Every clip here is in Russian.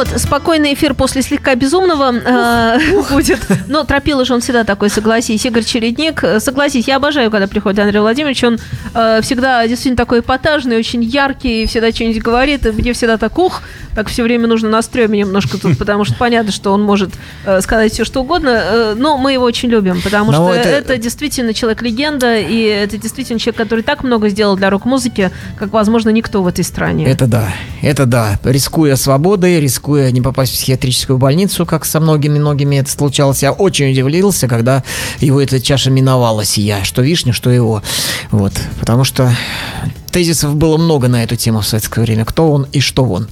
Вот, спокойный эфир после слегка безумного э, будет. Но тропила же он всегда такой, согласись. Игорь Чередник, э, согласись, я обожаю, когда приходит Андрей Владимирович. Он э, всегда действительно такой эпатажный, очень яркий, всегда что-нибудь говорит. И мне всегда так, ух, так все время нужно на стреме немножко тут, потому что понятно, что он может э, сказать все, что угодно. Э, но мы его очень любим, потому Но что это- это... действительно человек-легенда, и это действительно человек, который так много сделал для рок-музыки, как, возможно, никто в этой стране. Это да, это да. Рискуя свободой, рискуя не попасть в психиатрическую больницу, как со многими-многими это случалось, я очень удивился, когда его эта чаша миновала сия, что вишня, что его. Вот, потому что тезисов было много на эту тему в советское время. Кто он и что он.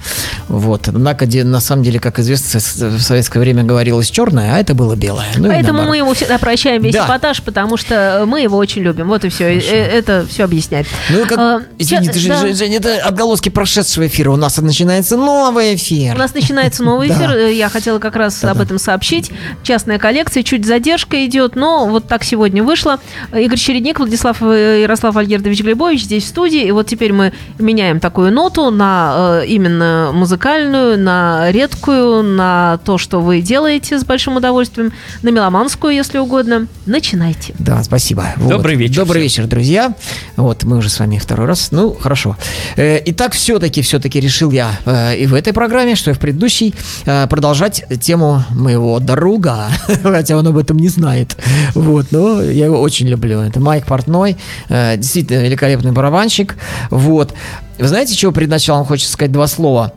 Вот. Однако, на самом деле, как известно, в советское время говорилось черное, а это было белое. Ну Поэтому мы ему всегда прощаем весь Да. эпатаж, потому что мы его очень любим. Вот и все. Это все объясняет. Ну, как, А, извини, ща- ты да. Жень, это отголоски прошедшего эфира. У нас начинается новый эфир. У нас начинается новый эфир. Э, Я хотела как раз об этом сообщить. Частная коллекция, чуть задержка идет, но вот так сегодня вышло. Игорь Чередник, Владислав э, Ярослав Альгердович Глебович здесь в студии. И вот теперь мы меняем такую ноту на э, именно музыкальную, на редкую, на то, что вы делаете с большим удовольствием, на меломанскую, если угодно. Начинайте. Да, спасибо. Вот. Добрый вечер Добрый всем. вечер, друзья. Вот, мы уже с вами второй раз. Ну, хорошо. Э, Итак, все-таки, все-таки решил я э, и в этой программе, что и в предыдущей, э, продолжать тему моего друга, хотя он об этом не знает. Вот, но я его очень люблю. Это Майк Портной, э, действительно великолепный барабанщик. Вот. Вы знаете, чего перед началом хочется сказать два слова?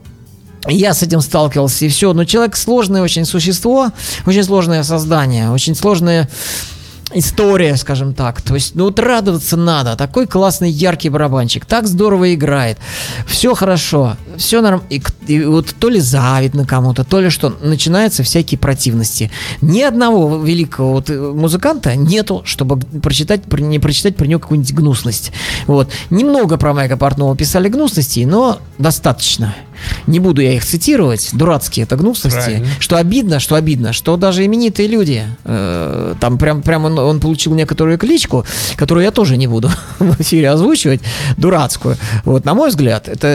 Я с этим сталкивался, и все. Но человек сложное очень существо, очень сложное создание, очень сложное история, скажем так. То есть, ну вот радоваться надо. Такой классный, яркий барабанчик. Так здорово играет. Все хорошо. Все норм. И, и вот то ли завидь на кому-то, то ли что. Начинаются всякие противности. Ни одного великого вот э, музыканта нету, чтобы прочитать, про- не прочитать про него какую-нибудь гнусность. Вот. Немного про Майка Портнова писали гнусностей, но достаточно. Не буду я их цитировать. Дурацкие это гнусности. Правильно. Что обидно, что обидно, что даже именитые люди, э, там прям, прям он, он получил некоторую кличку, которую я тоже не буду в эфире озвучивать, дурацкую. Вот, на мой взгляд, это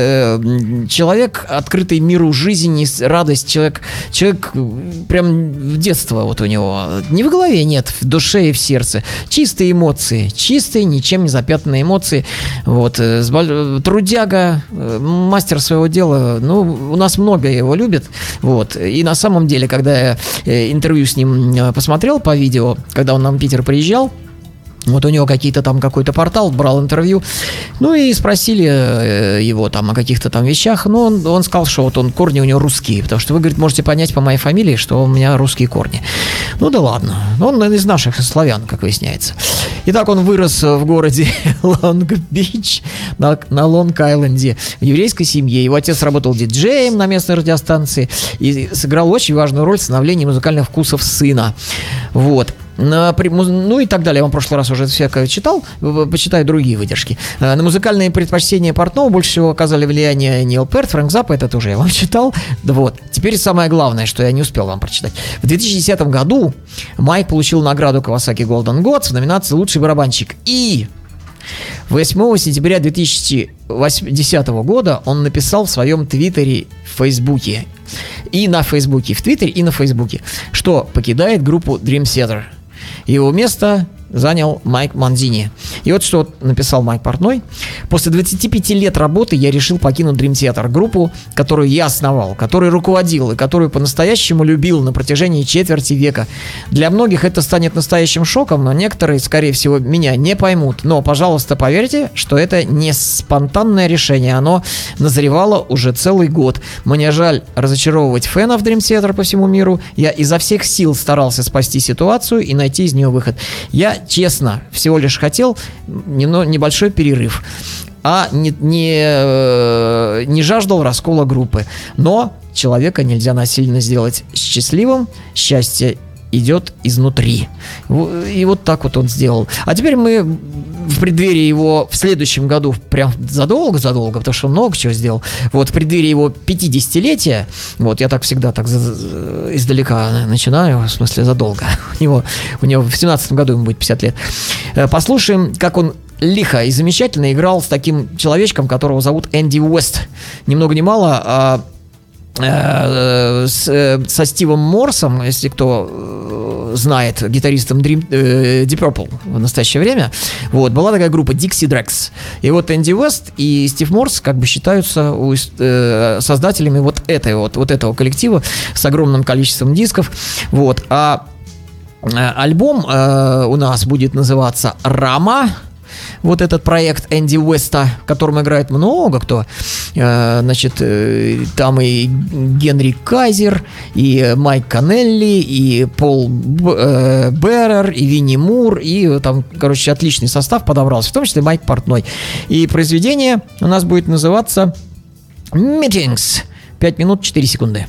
э, человек, открытый миру жизни, радость, человек, человек э, прям в детство вот у него. Не в голове нет, в душе и в сердце. Чистые эмоции, чистые, ничем не запятнанные эмоции. Вот, э, боль- трудяга, э, мастер своего дела, ну, у нас много его любят, вот, и на самом деле, когда я э, интервью с ним э, посмотрел по видео, когда он нам в Питер приезжал, вот у него какие-то там какой-то портал, брал интервью. Ну и спросили э, его там о каких-то там вещах. Ну, он, он сказал, что вот он корни у него русские. Потому что вы, говорит, можете понять по моей фамилии, что у меня русские корни. Ну да ладно. Он из наших славян, как выясняется. Итак, он вырос в городе Лонг-Бич на, на Лонг-Айленде в еврейской семье. Его отец работал диджеем на местной радиостанции и сыграл очень важную роль в становлении музыкальных вкусов сына. Вот. Ну и так далее. Я вам в прошлый раз уже всякое читал. Почитаю другие выдержки. Э, На музыкальные предпочтения Портнова больше всего оказали влияние Нил Перт, Фрэнк Заппа, это тоже я вам читал. Вот. Теперь самое главное, что я не успел вам прочитать. В 2010 году Майк получил награду Kawasaki Golden Gods в номинации «Лучший барабанщик». И 8 сентября 2010 года он написал в своем твиттере в Фейсбуке и на Фейсбуке, в Твиттере и на Фейсбуке, что покидает группу Dream Theater. Его место занял Майк Манзини. И вот что написал Майк Портной. После 25 лет работы я решил покинуть Dream Theater, группу, которую я основал, которой руководил и которую по-настоящему любил на протяжении четверти века. Для многих это станет настоящим шоком, но некоторые, скорее всего, меня не поймут. Но, пожалуйста, поверьте, что это не спонтанное решение, оно назревало уже целый год. Мне жаль разочаровывать фенов Dream Theater по всему миру. Я изо всех сил старался спасти ситуацию и найти из нее выход. Я, честно, всего лишь хотел небольшой перерыв а не, не, э, не жаждал раскола группы. Но человека нельзя насильно сделать счастливым. Счастье идет изнутри. И вот так вот он сделал. А теперь мы в преддверии его в следующем году, прям задолго-задолго, потому что он много чего сделал, вот в преддверии его 50-летия, вот я так всегда так издалека начинаю, в смысле задолго, у него, у него в 17 году ему будет 50 лет, э, послушаем, как он лихо и замечательно играл с таким человечком, которого зовут Энди Уэст. Ни много ни мало, а с, э, со Стивом Морсом, если кто э, знает, гитаристом Dream, э, Deep Purple в настоящее время, вот, была такая группа Dixie Drex. И вот Энди Уэст и Стив Морс как бы считаются э, создателями вот, этой, вот, вот этого коллектива с огромным количеством дисков. Вот. А альбом э, у нас будет называться «Рама», вот этот проект Энди Уэста, в котором играет много кто. Э, значит, э, там и Генри Кайзер, и Майк Канелли, и Пол э, Беррер, и Винни Мур, и там, короче, отличный состав подобрался, в том числе Майк Портной. И произведение у нас будет называться Meetings. 5 минут 4 секунды.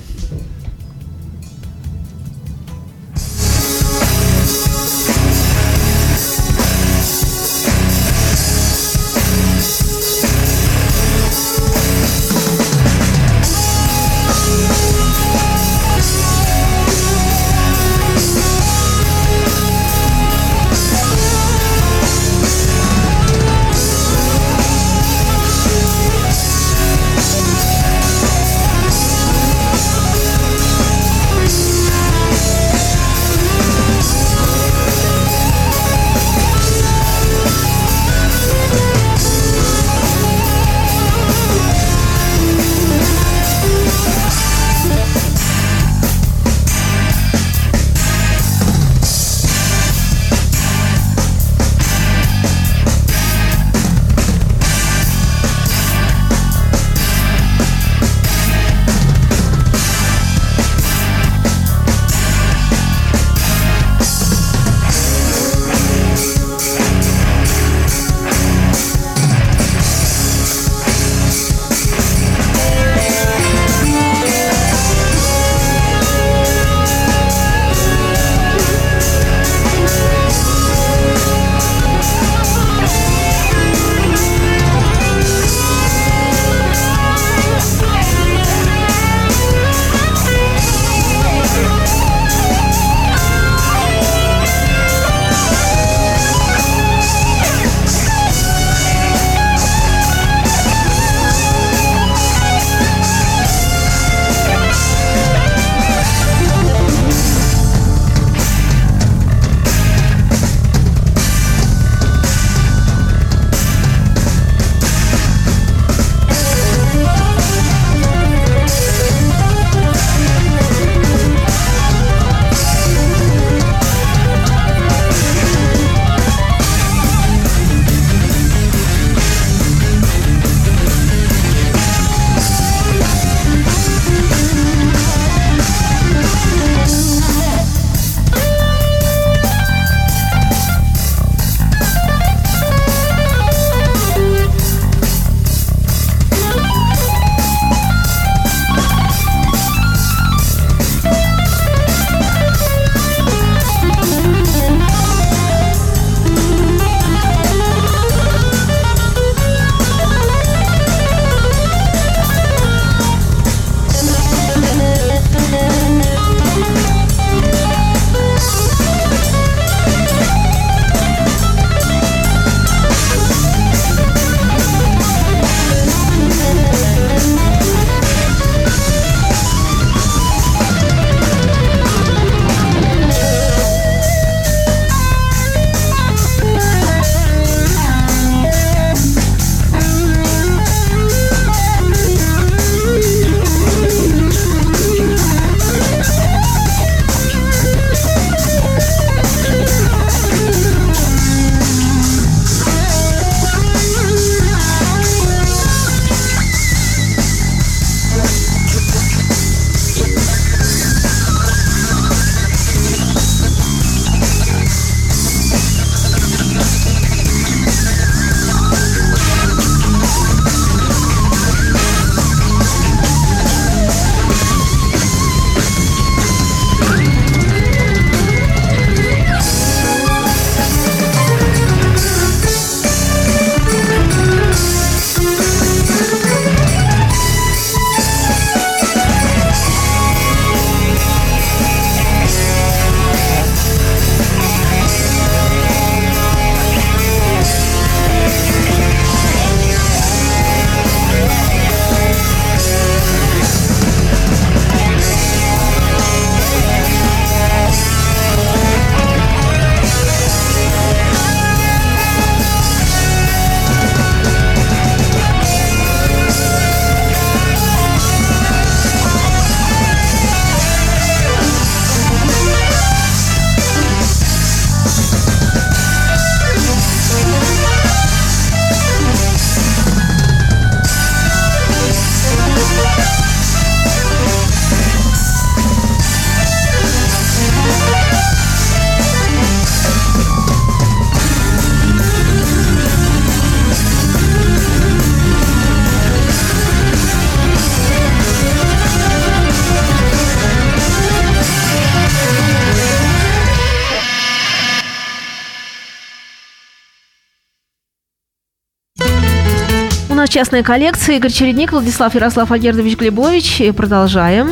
Частная коллекция. Игорь Чередник, Владислав Ярослав Агердович Глебович. И продолжаем.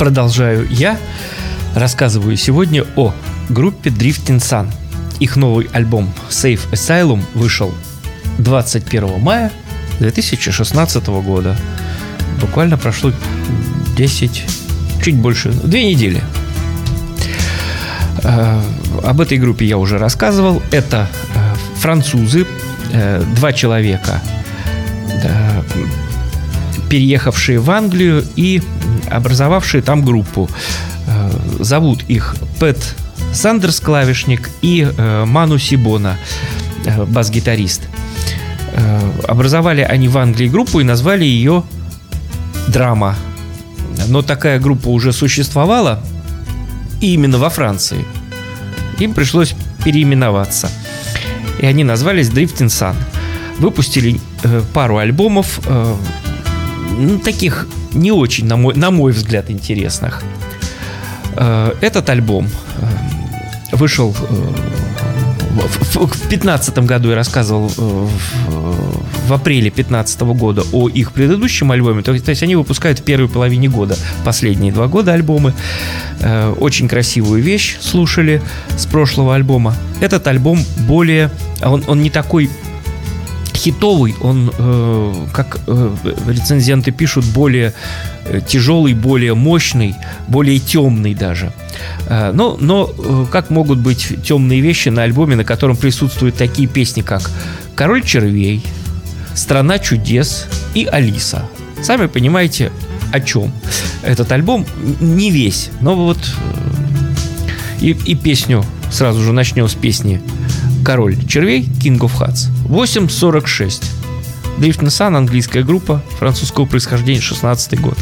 Продолжаю я. Рассказываю сегодня о группе Drifting Sun. Их новый альбом Safe Asylum вышел 21 мая 2016 года. Буквально прошло 10, чуть больше, две недели. Э, Об этой группе я уже рассказывал. Это э, французы, э, два человека, переехавшие в Англию и образовавшие там группу. Э, Зовут их Пэт Сандерс, клавишник, и э, Ману Сибона, э, бас-гитарист. Образовали они в Англии группу и назвали ее «Драма». Но такая группа уже существовала, и именно во Франции. Им пришлось переименоваться. И они назвались Drifting Sun. Выпустили э, пару альбомов, ну, таких не очень, на мой, на мой взгляд, интересных. Э, этот альбом э, вышел э, в- в 2015 году я рассказывал в, апреле 2015 года о их предыдущем альбоме. То, есть они выпускают в первой половине года последние два года альбомы. Очень красивую вещь слушали с прошлого альбома. Этот альбом более... Он, он не такой хитовый, он, э, как э, рецензенты пишут, более э, тяжелый, более мощный, более темный даже. Э, но, но э, как могут быть темные вещи на альбоме, на котором присутствуют такие песни, как «Король червей», «Страна чудес» и «Алиса». Сами понимаете, о чем этот альбом. Не весь, но вот э, и, и песню сразу же начнем с песни «Король червей» King of Hearts. 8.46. Drift Sun, английская группа, французского происхождения, 16 год.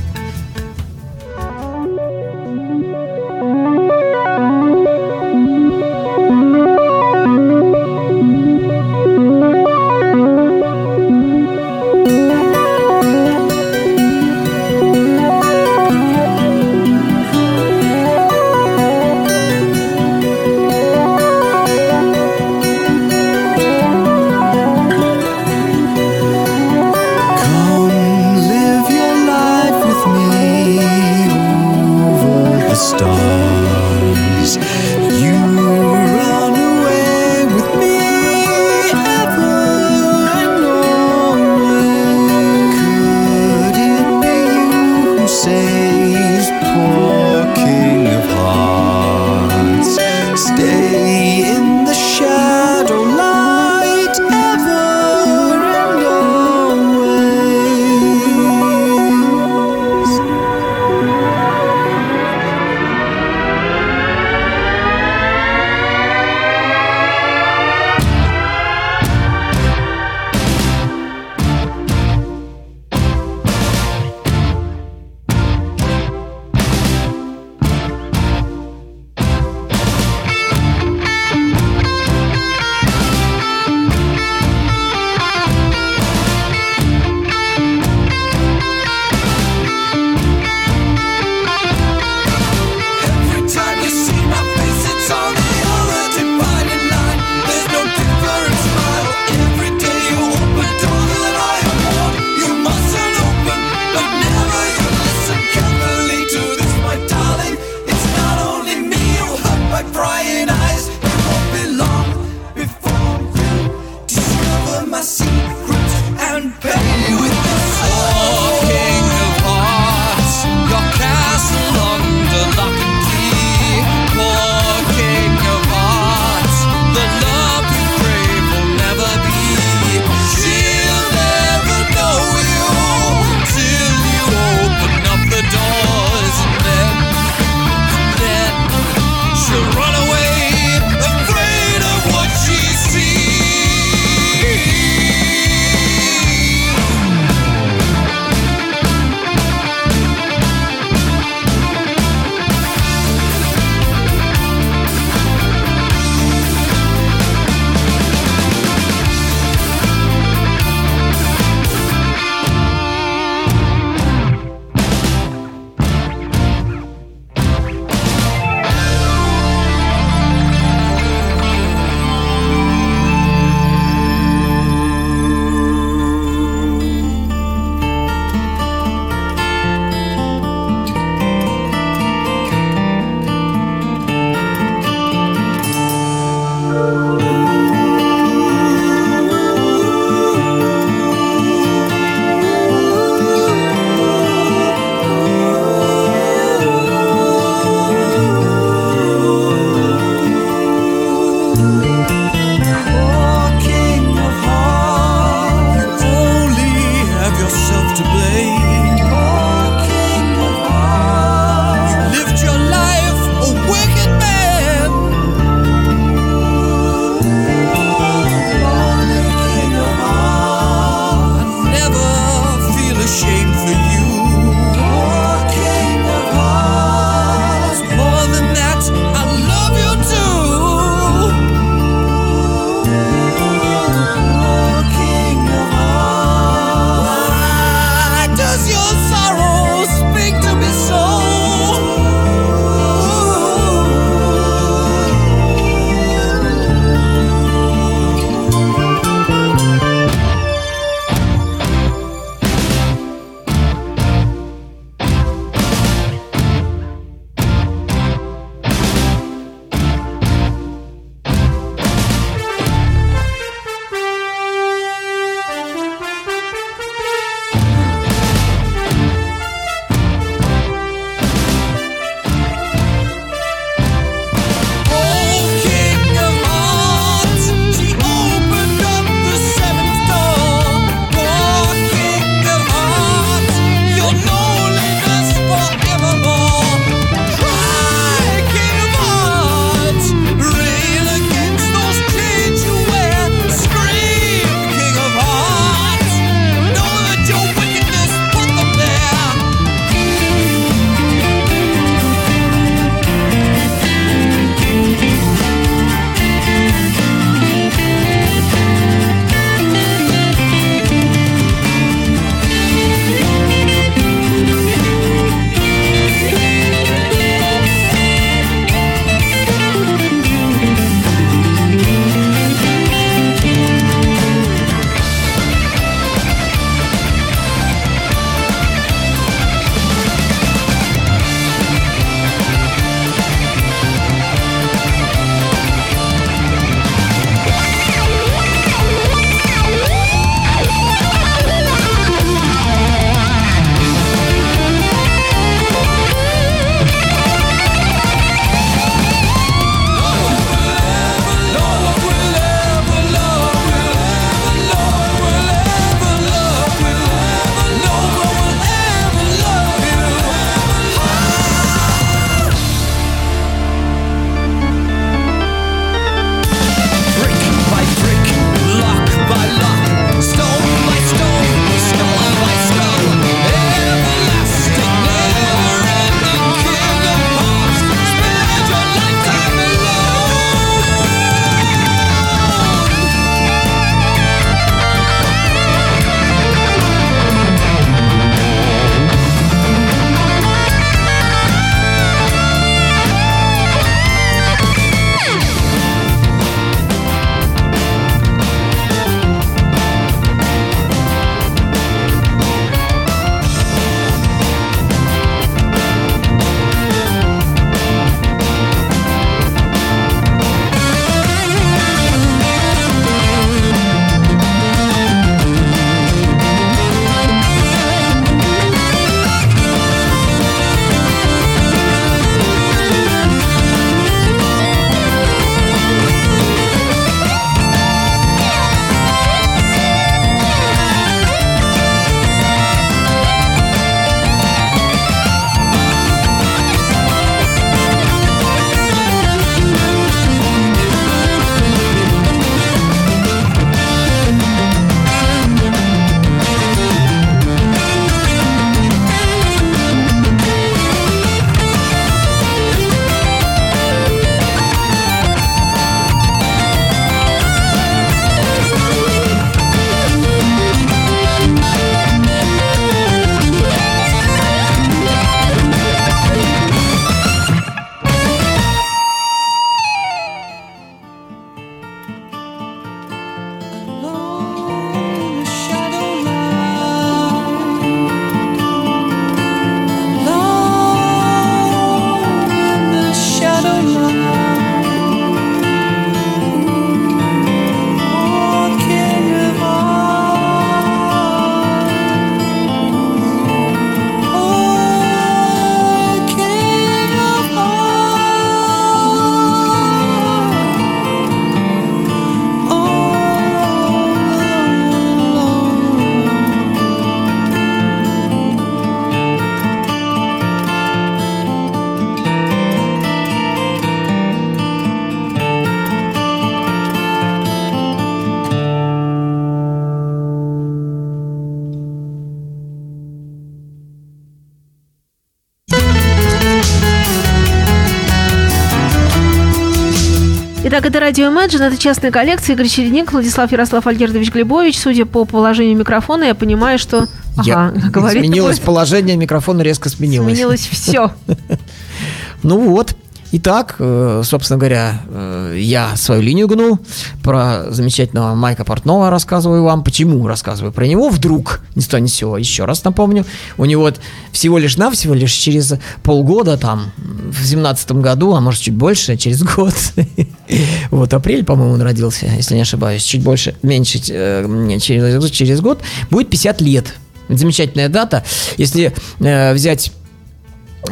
Итак, это радио Imagine, это частная коллекция. Игорь Чередник, Владислав Ярослав Альгердович Глебович. Судя по положению микрофона, я понимаю, что... Я- Ага, говорит изменилось положение, микрофона резко сменилось. Сменилось все. Ну вот. Итак, э, собственно говоря, э, я свою линию гну. Про замечательного Майка Портнова рассказываю вам. Почему рассказываю про него? Вдруг, ни того ни сего, еще раз напомню. У него вот всего лишь навсего лишь через полгода, там, в семнадцатом году, а может чуть больше, через год, вот апрель, по-моему, он родился, если не ошибаюсь, чуть больше, меньше, э, через, год, будет 50 лет. Замечательная дата. Если взять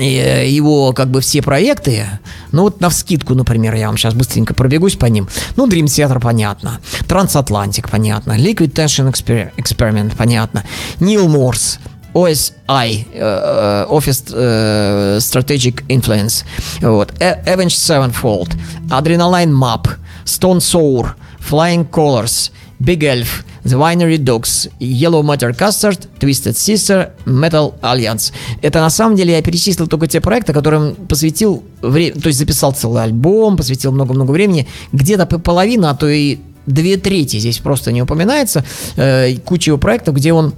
его как бы все проекты, ну вот на вскидку, например, я вам сейчас быстренько пробегусь по ним. Ну, Dream Theater, понятно. Transatlantic, понятно. Liquid Tension Exper- Experiment, понятно. Neil Morse, OSI, э, э, Office э, Strategic Influence, вот. Э- Avenged Sevenfold, Adrenaline Map, Stone Sour, Flying Colors, Big Elf, The Winery Dogs, Yellow Matter Custard, Twisted Sister, Metal Alliance. Это на самом деле я перечислил только те проекты, которым посвятил время, то есть записал целый альбом, посвятил много-много времени. Где-то по- половина, а то и две трети здесь просто не упоминается. Э, куча его проектов, где он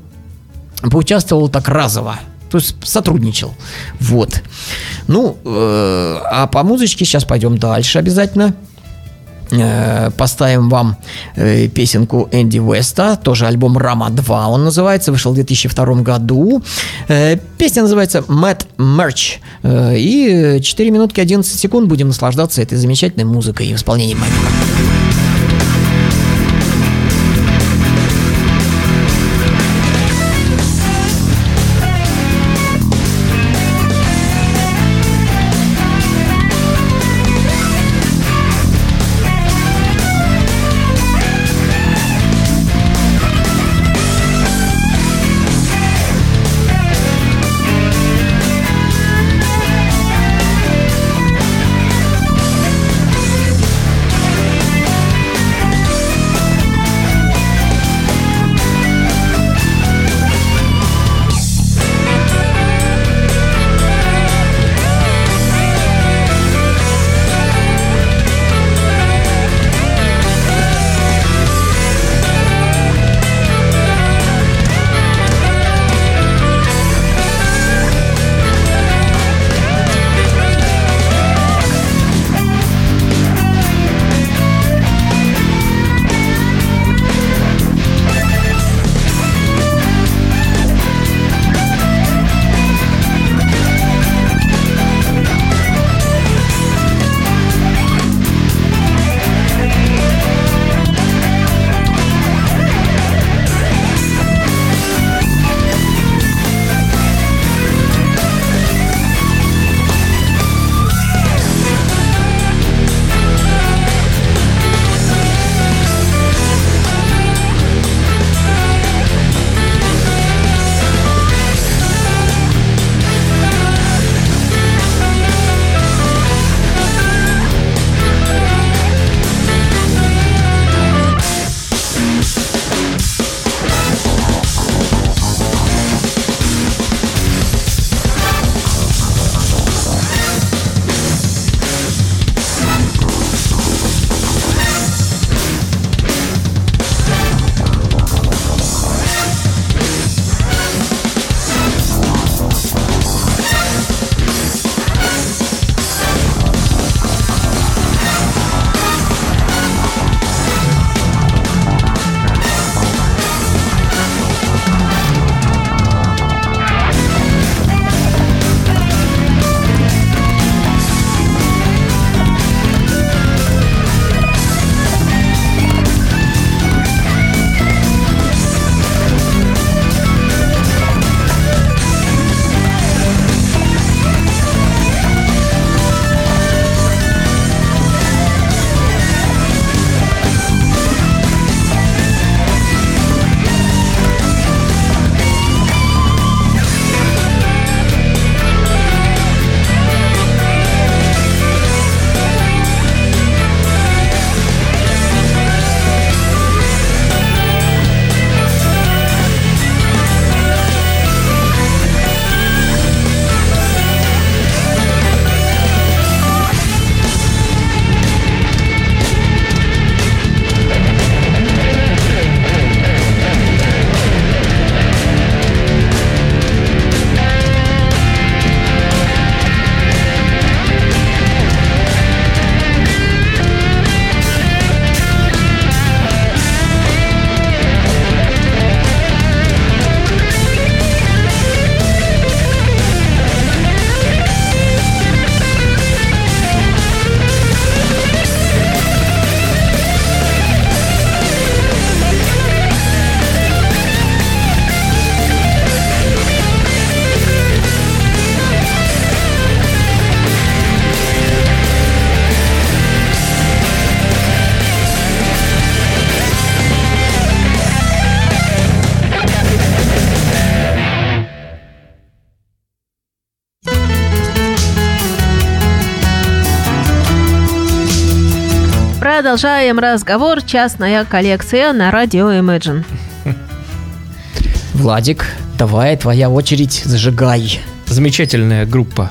поучаствовал так разово. То есть сотрудничал. Вот. Ну, э, а по музычке сейчас пойдем дальше обязательно. Э, поставим вам э, песенку Энди Уэста, тоже альбом Рама 2 он называется, вышел в 2002 году. Э, песня называется Mad Merch. И 4 минутки 11 секунд будем наслаждаться этой замечательной музыкой и в исполнении Майка. Продолжаем разговор. Частная коллекция на радио Imagine. Владик, давай, твоя очередь, зажигай. Замечательная группа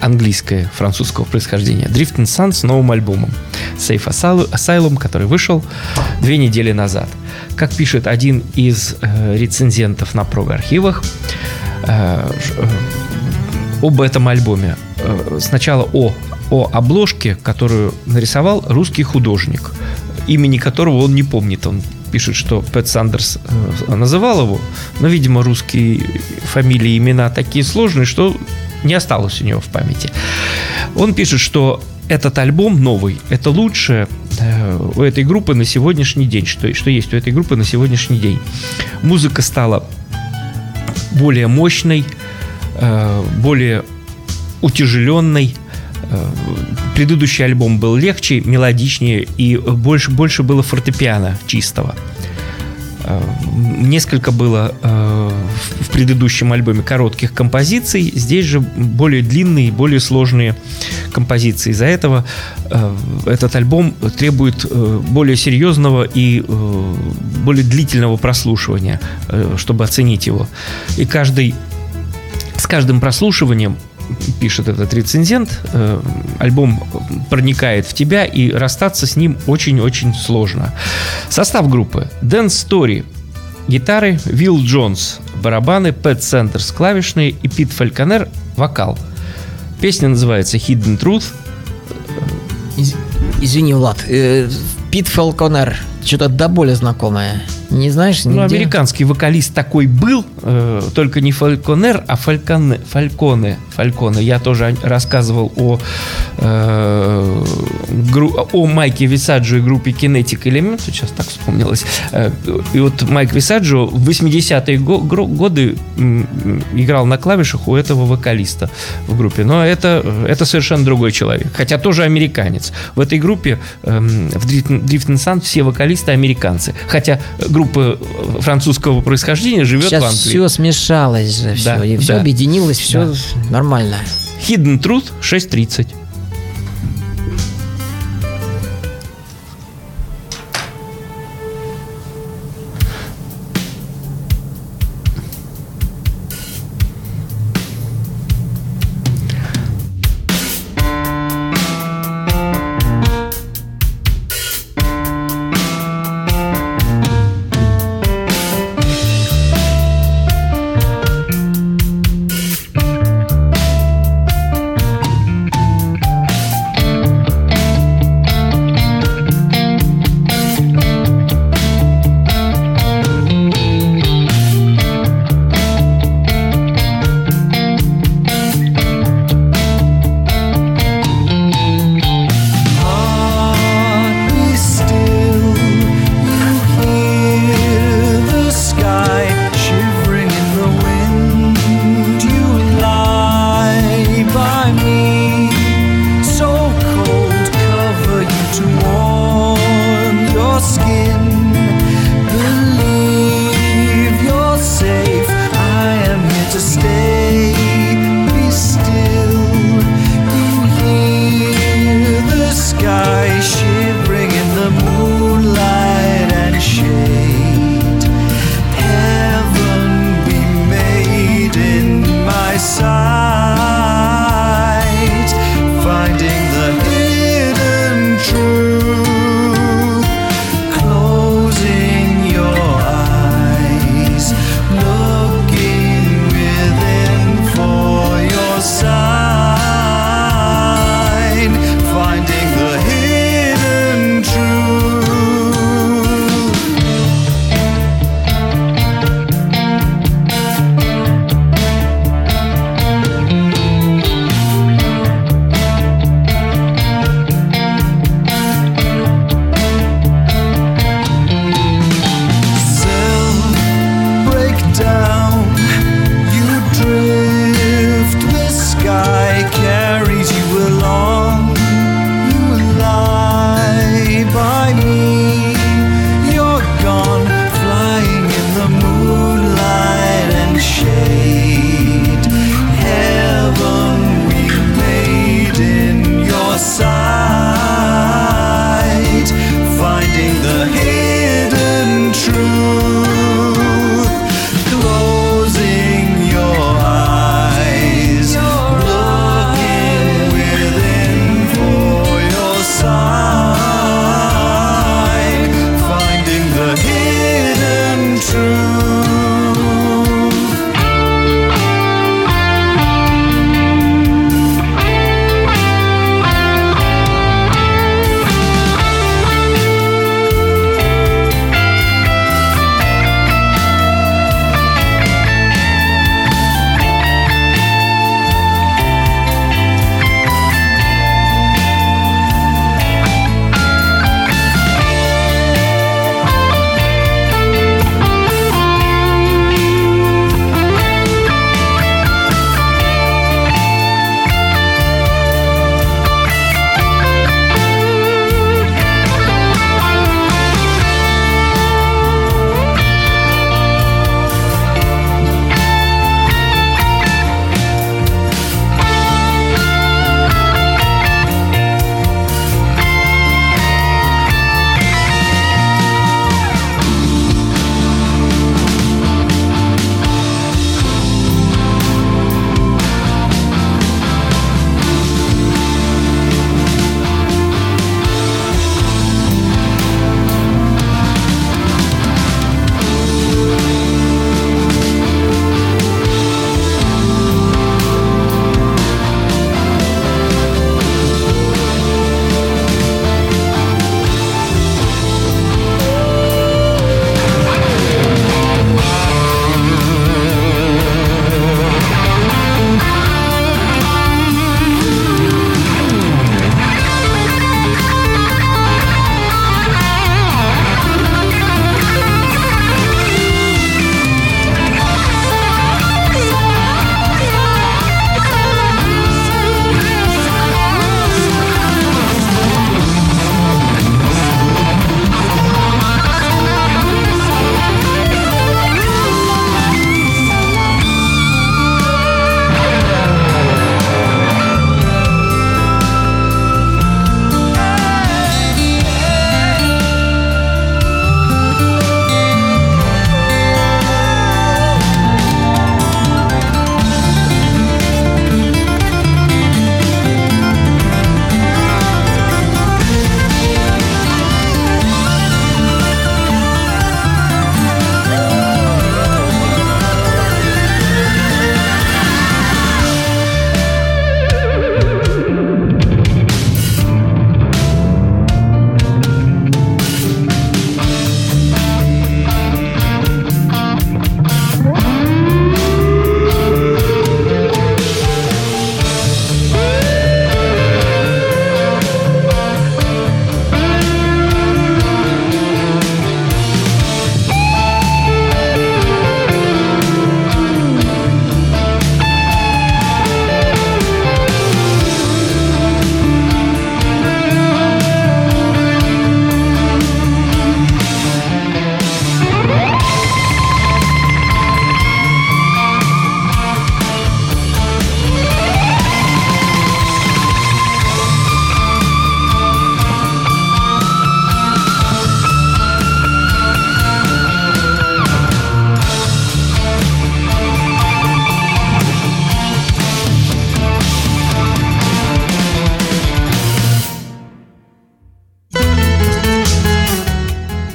английская, французского происхождения. Drift and Sun с новым альбомом Safe Asylum, который вышел две недели назад. Как пишет один из э, рецензентов на прог-архивах, э, э, об этом альбоме. Э, сначала о, о обложке, которую нарисовал русский художник, имени которого он не помнит. Он пишет, что Пэт Сандерс э, называл его, но, видимо, русские фамилии и имена такие сложные, что не осталось у него в памяти. Он пишет, что этот альбом новый, это лучшее э, у этой группы на сегодняшний день, что, что есть у этой группы на сегодняшний день. Музыка стала более мощной, более утяжеленной. Э, предыдущий альбом был легче, мелодичнее и больше, больше было фортепиано чистого. Э, несколько было э, в предыдущем альбоме коротких композиций, здесь же более длинные, более сложные композиции. Из-за этого э, этот альбом требует более серьезного и более длительного прослушивания, чтобы оценить его. И каждый с каждым прослушиванием пишет этот рецензент, э, альбом проникает в тебя, и расстаться с ним очень-очень сложно. Состав группы. Дэн Стори, гитары, Вилл Джонс, барабаны, Пэт Сендерс, клавишные и Пит Фальконер, вокал. Песня называется Hidden Truth. Из, извини, Влад, э, Пит Фалконер, что-то до боли знакомое. Не знаешь? Ну, американский вокалист такой был, э, только не Фальконер, а Фальконе. Фальконе. Фальконе. Я тоже рассказывал о, э, гру, о Майке Висаджо и группе Kinetic Element. Сейчас так вспомнилось. Э, и вот Майк Висаджо в 80-е го, годы играл на клавишах у этого вокалиста в группе. Но это, это совершенно другой человек. Хотя тоже американец. В этой группе э, в Drift Sun все вокалисты американцы. Хотя группа группа французского происхождения живет Сейчас в Англии. Все смешалось же, все, да, и все да. объединилось, все да. нормально. Hidden Truth 6.30.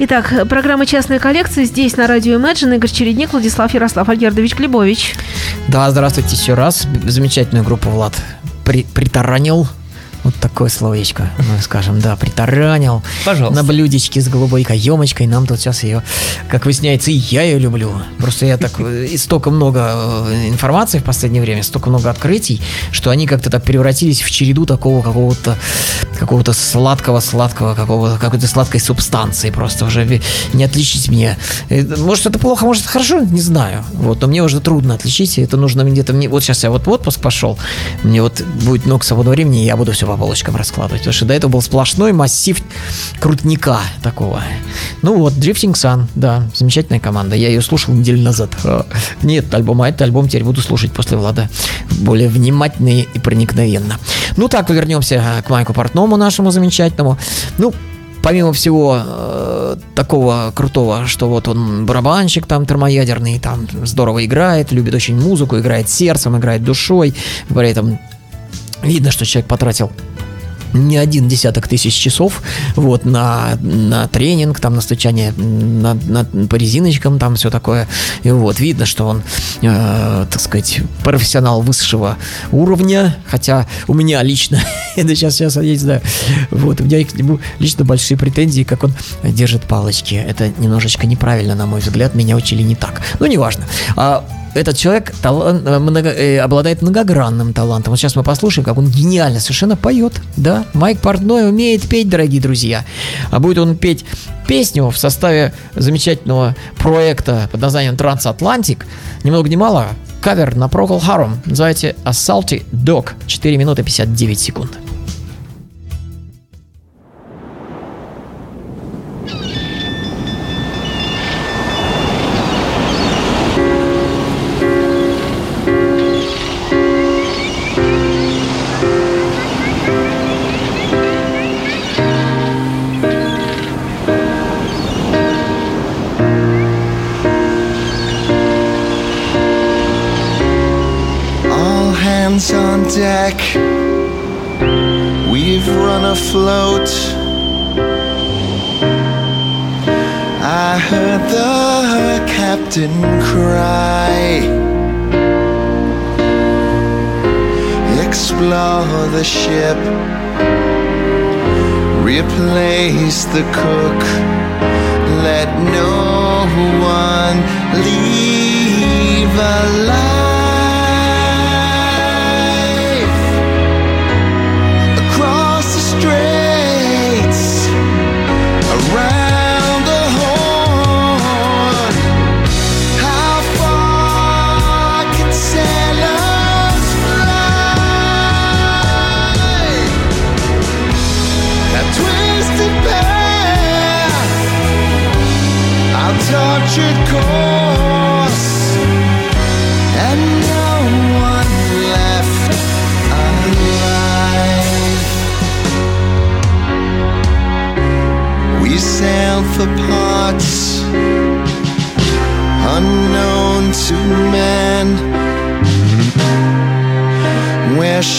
Итак, программа «Частная коллекция» здесь на радио Imagine. Игорь Чередник, Владислав Ярослав Альгердович Глебович. Да, здравствуйте еще раз. Замечательную группу Влад при, притаранил. Вот такое словечко, мы скажем, да, притаранил. Пожалуйста. На блюдечке с голубой каемочкой. Нам тут сейчас ее, как выясняется, и я ее люблю. Просто я так, э, и столько много э, информации в последнее время, столько много открытий, что они как-то так превратились в череду такого какого-то какого-то сладкого-сладкого, какого какой-то сладкой субстанции. Просто уже не отличить мне. Э, Может, это плохо, может, это хорошо, не знаю. Вот, но мне уже трудно отличить. Это нужно где-то мне. Вот сейчас я вот в отпуск пошел. Мне вот будет много свободного времени, и я буду все по полочкам раскладывать. Потому что до этого был сплошной массив крутника такого. Ну вот, Drifting Sun, да, замечательная команда. Я ее слушал неделю назад. Нет альбома, этот альбом теперь буду слушать после Влада более внимательно и проникновенно. Ну так, вернемся к Майку Портному нашему замечательному. Ну, помимо всего э, такого крутого, что вот он барабанщик там термоядерный, там здорово играет, любит очень музыку, играет сердцем, играет душой, при этом видно, что человек потратил не один десяток тысяч часов вот на, на тренинг, там на стучание на, на- по резиночкам, там все такое. И вот видно, что он, э, так сказать, профессионал высшего уровня, хотя у меня лично, это сейчас, сейчас я не знаю, вот, у меня к нему лично большие претензии, как он держит палочки. Это немножечко неправильно, на мой взгляд, меня учили не так. Ну, неважно. А этот человек талан- э, много- э, обладает многогранным талантом. Вот сейчас мы послушаем, как он гениально совершенно поет. Да, Майк Портной умеет петь, дорогие друзья. А будет он петь песню в составе замечательного проекта под названием Transatlantic. Ни много ни мало. Кавер на Procol Harum. Называется A Dog. 4 минуты 59 секунд.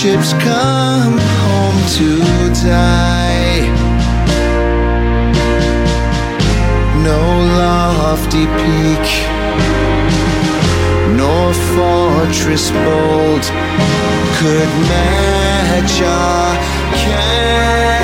Ships come home to die. Lofty peak, nor fortress bold could match our captain's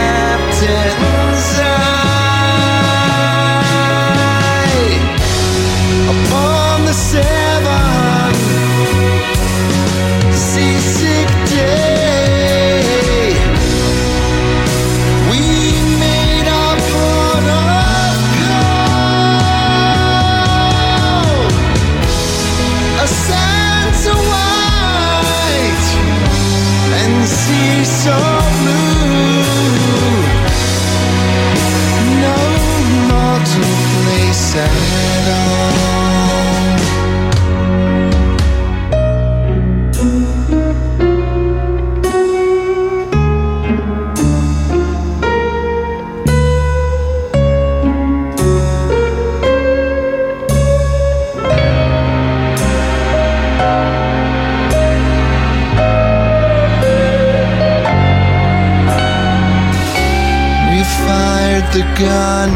gun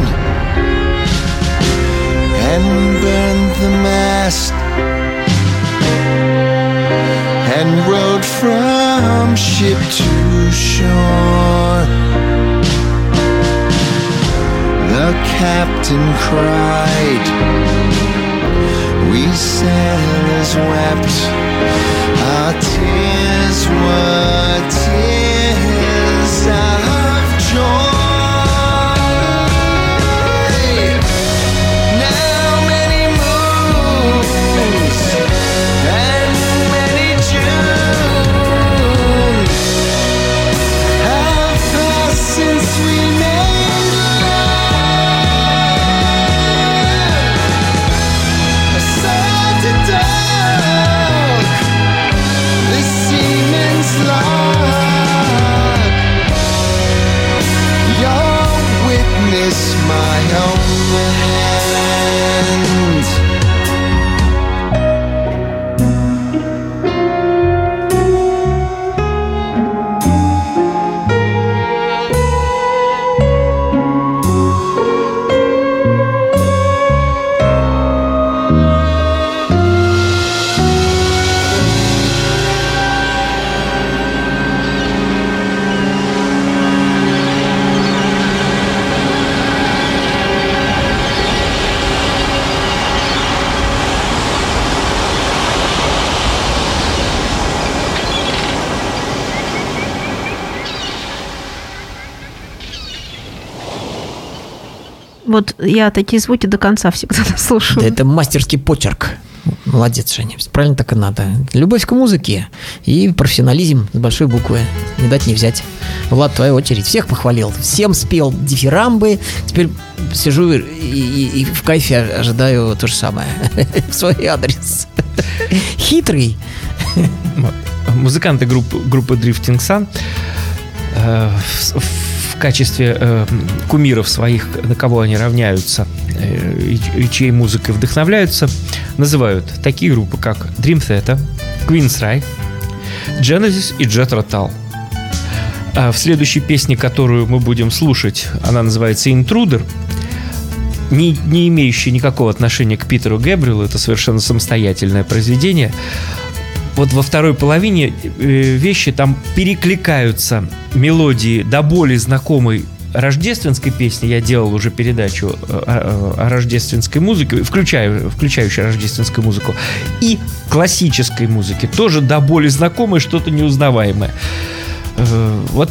and burned the mast and rode from ship to shore. The captain cried, we sailors wept, our tears were tears Вот я такие звуки до конца всегда слушаю. Да это мастерский почерк. Молодец, Женя. Правильно так и надо. Любовь к музыке и профессионализм с большой буквы. Не дать не взять. Влад, твоя очередь. Всех похвалил. Всем спел дифирамбы. Теперь сижу и, и- и в кайфе ожидаю то же самое. В свой адрес. Хитрый. Музыканты группы, группы Drifting Sun э, в, в качестве э, кумиров своих, на кого они равняются э, и, чьей музыкой вдохновляются, называют такие группы, как Dream Theater, Queen's Rye, Genesis и Jethro Tull. А в следующей песне, которую мы будем слушать, она называется «Intruder», не, не имеющий никакого отношения к Питеру Гэбриэлу, это совершенно самостоятельное произведение. Вот во второй половине э, вещи там перекликаются мелодии до боли знакомой рождественской песни. Я делал уже передачу э, о, рождественской музыке, включаю, включающей рождественскую музыку, и классической музыки. Тоже до боли знакомой, что-то неузнаваемое. Э, Вот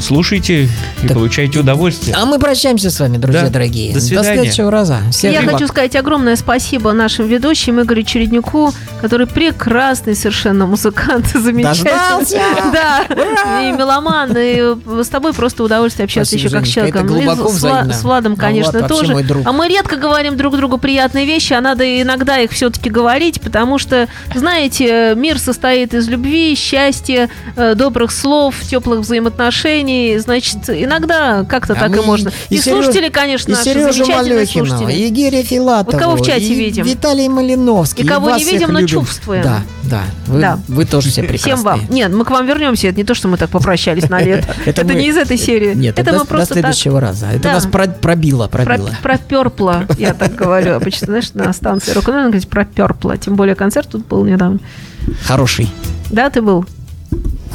слушайте и Так, получайте удовольствие. А мы прощаемся с вами, друзья Да. дорогие. До свидания. следующего раза. Всех Я благ. хочу сказать огромное спасибо нашим ведущим Игорю Череднику, который прекрасный совершенно музыкант, замечательный. Дождался! Да, и меломан, и с тобой просто удовольствие общаться Спасибо, еще как с человеком. глубоко И с, Вла- взаимно. с Владом, А конечно, Влад тоже. А мы редко говорим друг другу приятные вещи, а надо иногда их все-таки говорить, потому что, знаете, мир состоит из любви, счастья, э, добрых слов, теплых взаимоотношений. Значит, иногда как-то А так и мы можно. И, Сереж- слушатели, конечно, и наши Сережу Малехина, слушатели. и Герия Филатова, Вот кого в чате и видим? Виталий Малиновский. И кого вас не видим, но любим. чувствуем. Да, да. Вы, Да. вы тоже все прекрасные. Всем вам. Нет, мы к вам вернемся. Это не то, что мы так попрощались на лето. Это не из этой серии. Нет, это до, мы до просто так следующего раза. Это нас про- пробило, про- пробило. проперпло, я так говорю. Обычно, знаешь, на станции рок н говорить проперпло. Тем более концерт тут был недавно. Хороший. Да, ты был?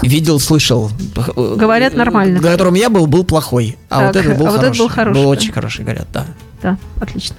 Видел, слышал. Говорят, нормально. На котором я был, был плохой. А Так, вот этот был а вот хороший. этот был хороший, да. очень хороший, говорят, да. Да, отлично.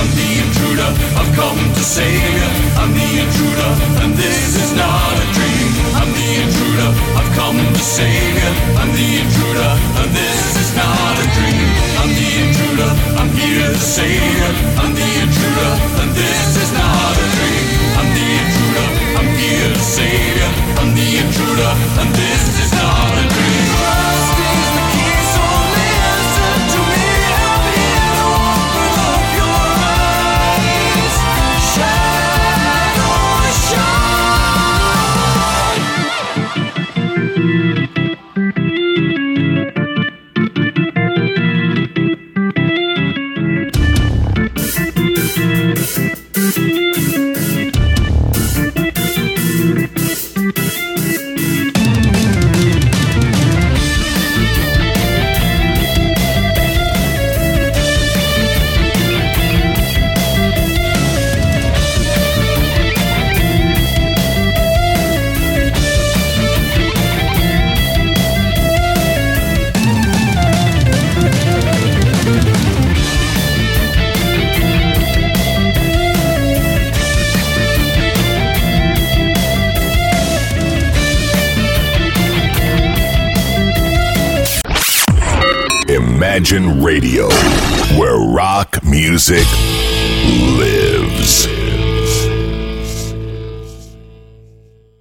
I'm the intruder, I've come to save you. I'm the intruder, and this is not a dream. I'm the intruder, I've come to save you. I'm the intruder, and this is not a dream. I'm the intruder, I'm here to save you. Legion Radio.